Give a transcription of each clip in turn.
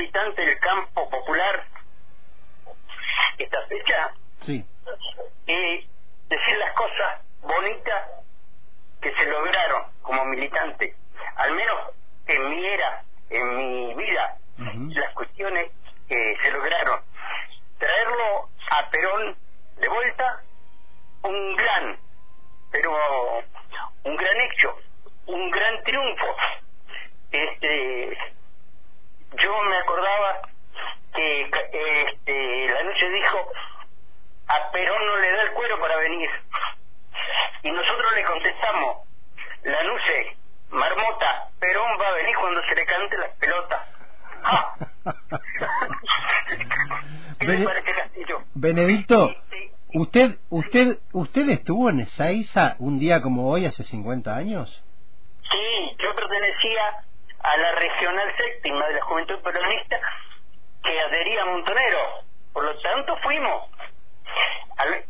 militante del campo popular esta fecha Sí. y decir las cosas bonitas que se lograron como militante, al menos en mi era, en mi vida, las cuestiones que se lograron. Traerlo a Perón de vuelta, un gran, pero un gran hecho, un gran triunfo. Este, yo me acordaba que ca- este, la noche dijo, a Perón no le da el cuero para venir. Y nosotros le contestamos, la nuce, marmota, Perón va a venir cuando se le cante las pelotas. ¡Ah! ¿Qué Bene-? Benedicto, Sí, ¿usted usted usted estuvo en Ezeiza un día como hoy hace 50 años? Sí, yo pertenecía a la regional séptima de la Juventud Peronista que adhería a Montonero. Por lo tanto, fuimos. Al-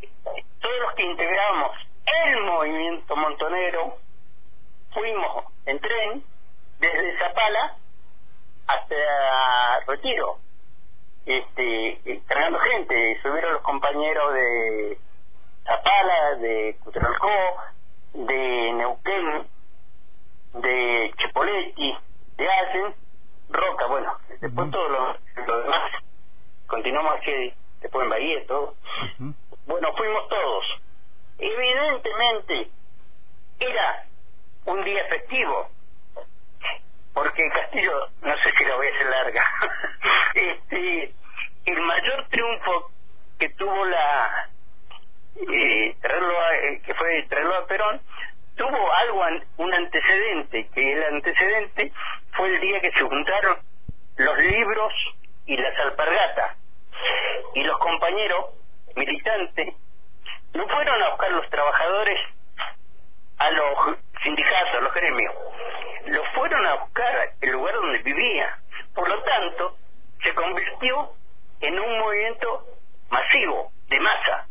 los que integramos el movimiento montonero fuimos en tren desde Zapala hasta Retiro. Este, cargando gente, subieron los compañeros de Zapala, de Cutralcó, de Neuquén, de Chipoletti, de Allen, Roca, bueno, después Ujú. todo lo, lo demás, continuamos aquí, después en Bahía, todo. Bueno, fuimos todos. Evidentemente, era un día festivo, porque Castillo, no sé si la voy a hacer larga, este, el mayor triunfo que tuvo la, eh, traerlo a- eh, que fue traerlo a Perón, tuvo algo, an- un antecedente, que el antecedente fue el día que se juntaron los libros y las alpargatas. Y los compañeros militantes no fueron a buscar los trabajadores a los sindicatos, a los gremios, los fueron a buscar el lugar donde vivía. Por lo tanto, se convirtió en un movimiento masivo, de masa.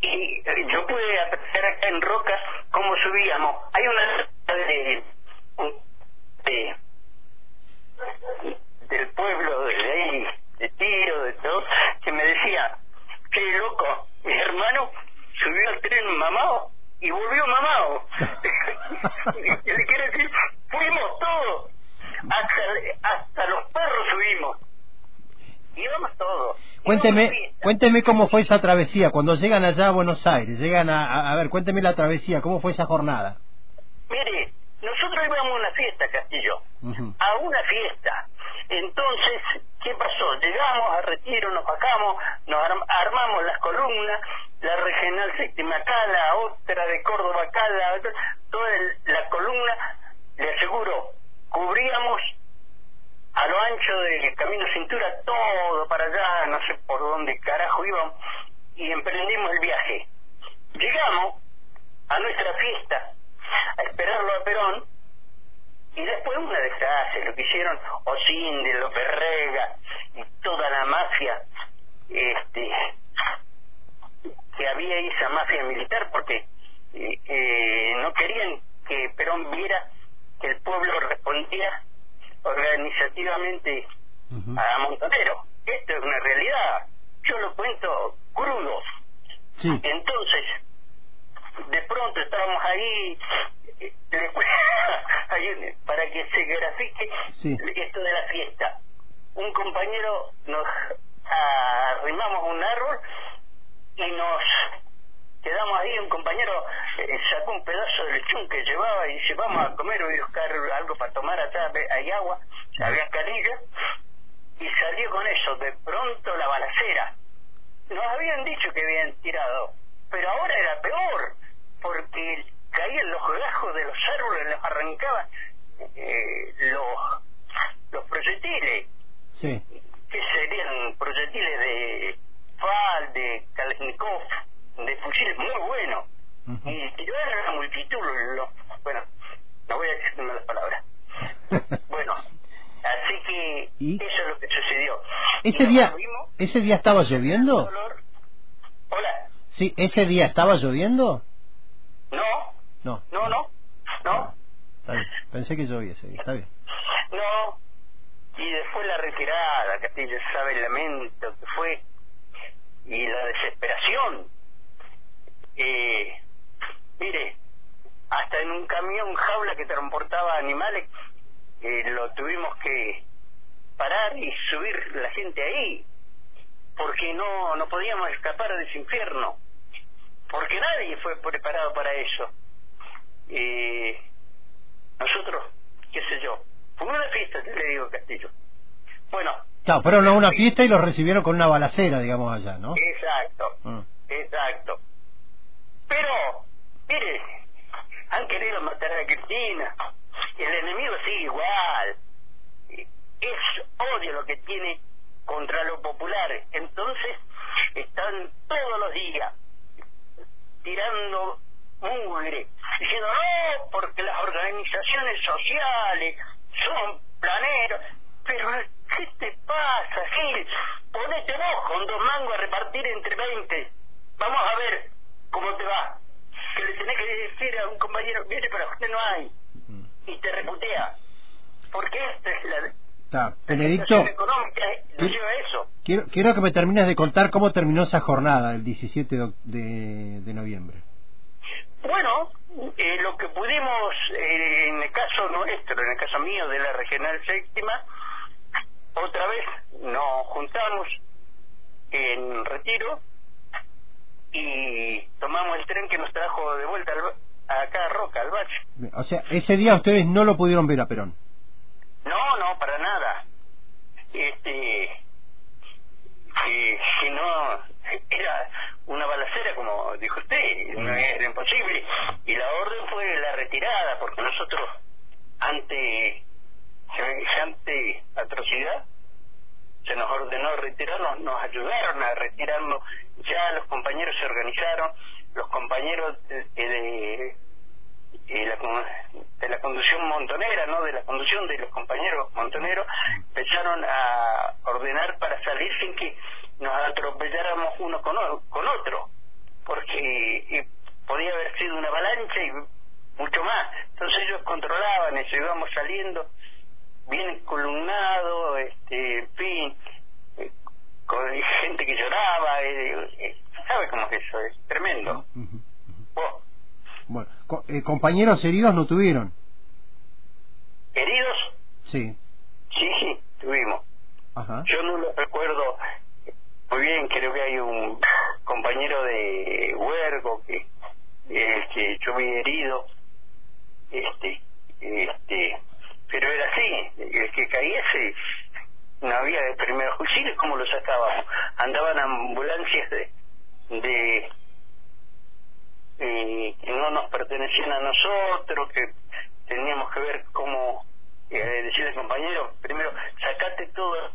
Y eh, yo pude apreciar acá en Roca cómo subíamos. Hay una de, de del pueblo de ahí, de tiro, de todo, que me decía, qué loco, mi hermano subió al tren mamado y volvió mamado. le quiero decir, fuimos todos, hasta, hasta los perros subimos. Íbamos todos. Cuénteme, cuénteme cómo fue esa travesía cuando llegan allá a Buenos Aires, llegan a, a, ver, cuénteme la travesía, cómo fue esa jornada. Mire, nosotros íbamos a una fiesta, Castillo, a una fiesta. Entonces, ¿qué pasó? Llegamos a Retiro, nos bajamos, nos arm- armamos las columnas, la regional séptima acá, la otra de Córdoba acá, la otra, toda la columna, le aseguro, cubríamos a lo ancho del camino cintura todo para allá, no sé por dónde carajo íbamos, y emprendimos el viaje. Llegamos a nuestra fiesta a esperarlo a Perón y después una desgracia lo que hicieron Osinde, López Rega y toda la mafia este que había esa mafia militar porque eh, eh, no querían que Perón viera que el pueblo respondía organizativamente a Montonero. Esto es una realidad. Yo lo cuento crudo. Sí. Entonces, de pronto estábamos ahí, eh, para que se grafique Sí. esto de la fiesta. Un compañero nos arrimamos un árbol y nos quedamos ahí, un compañero eh, sacó un pedazo del lechón que llevaba y dice, vamos a comer, voy a buscar algo para tomar ve- hay agua, había canilla, y salió con eso, de pronto la balacera. Nos habían dicho que habían tirado, pero ahora era peor, porque caían los gajos de los árboles, los arrancaban eh, los, los proyectiles, Sí. que serían proyectiles de FAL, de Kalashnikov, de fusiles muy buenos. Y tiraron a la multitud, bueno, no voy a decir malas palabras. Bueno, así que ¿Y? eso es lo que sucedió. ese día, ese día estaba lloviendo. Hola, Sí, ese día estaba lloviendo. No, No. no, no, Está bien. Pensé que llovía. Está bien. no. y después la retirada, Castillo sabe el lamento que fue y la desesperación. Eh, mire, hasta en un camión jaula que transportaba animales, eh, lo tuvimos que parar y subir la gente ahí, porque no, no podíamos escapar de ese infierno, porque nadie fue preparado para eso. Eh, nosotros, qué sé yo, fue una fiesta, le digo Castillo. Bueno. Claro, fueron a una fiesta y los recibieron con una balacera, digamos, allá, ¿no? Exacto, Ah. exacto. Pero, mire, han querido matar a Cristina. El enemigo sigue igual. Es odio lo que tiene contra los populares. Entonces, están todos los días tirando mugre, diciendo no, porque las organizaciones sociales son planeros. Pero, ¿qué te pasa, Gil? Ponete vos con dos mangos a repartir entre 20. Vamos a ver cómo te va. Que le tenés que decir a un compañero, mire, pero usted no hay. Y te reputea. Porque esta es la, Está. Benedicto, eso. quiero, quiero que me termines de contar cómo terminó esa jornada el 17 de, oc- de, de noviembre. Bueno, eh, lo que pudimos, eh, en el caso nuestro, en el caso mío de la Regional Séptima, otra vez nos juntamos en Retiro y tomamos el tren que nos trajo de vuelta al acá a Roca, al Bache. O sea, ese día ustedes no lo pudieron ver a Perón. No, no, para nada. Este, eh, si no, era una balacera, como dijo usted, no era imposible. Y la orden fue la retirada, porque nosotros, ante semejante atrocidad, se nos ordenó retirarnos, nos ayudaron a retirarnos, ya los compañeros se organizaron, los compañeros de, de, de la, de la conducción montonera, ¿no? De la conducción de los compañeros montoneros, empezaron a ordenar para salir sin que nos atropelláramos uno con, otro, porque podía haber sido una avalancha y mucho más. Entonces ellos controlaban eso, íbamos saliendo bien columnado, este, en fin, eh, con gente que lloraba, eh, eh, ¿sabe cómo es eso? Es tremendo. Ujú. Vos, Bueno, co- eh, compañeros heridos no tuvieron. ¿Heridos? Sí. Sí, sí, tuvimos. Ajá. Yo no lo recuerdo muy bien, creo que hay un compañero de Huergo que, eh, que yo vi herido, este, este, pero era así, el que caíese no había de primeros auxilios, ¿cómo lo sacábamos? Andaban ambulancias de, de eh, que no nos pertenecían a nosotros, que teníamos que ver cómo eh, decirle compañero, primero sacate todo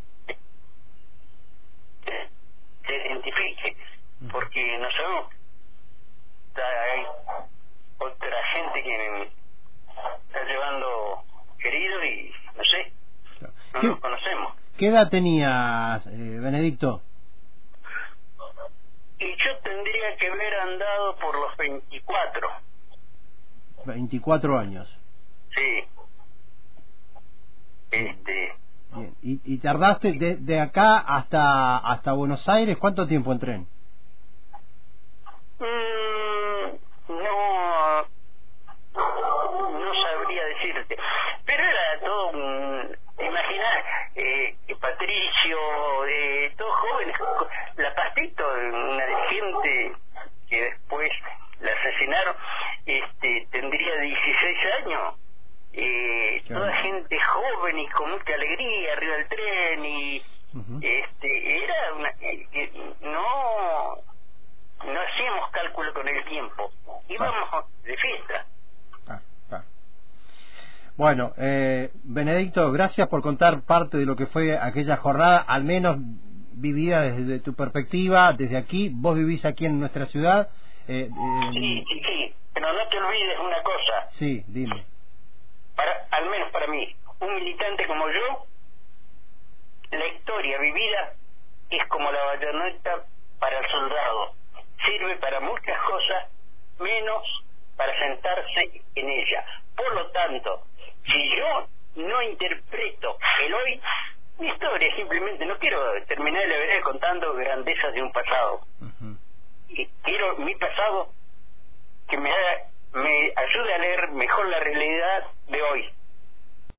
porque no sabemos, hay otra gente que está llevando herido y no sé, no ¿Qué, nos conocemos. qué edad tenías, eh, Benedicto? Y yo tendría que haber andado por los 24, 24 años. sí. Este, Bien. ¿Y, y tardaste de, de acá hasta hasta Buenos Aires? ¿Cuánto tiempo en tren? Mm, no, no sabría decirte. Pero era todo un. Imaginar, eh, Patricio, eh, todos jóvenes, la Pastito, una dirigente que después la asesinaron, este, tendría 16 años. Eh, Claro. toda gente joven y con mucha alegría arriba del tren y este era una eh, eh, no no hacíamos cálculo con el tiempo íbamos de fiesta Ah, ah. Bueno, eh, Benedicto, gracias por contar parte de lo que fue aquella jornada, al menos vivida desde tu perspectiva, desde aquí. Vos vivís aquí en nuestra ciudad. Eh, eh, sí sí sí pero no te olvides una cosa sí, dime. para al menos para mí un militante como yo la historia vivida es como la bayoneta para el soldado sirve para muchas cosas menos para sentarse en ella. Por lo tanto si yo no interpreto el hoy mi historia simplemente no quiero terminar la vereda contando grandezas de un pasado. Y quiero mi pasado que me me ayude a leer mejor la realidad de hoy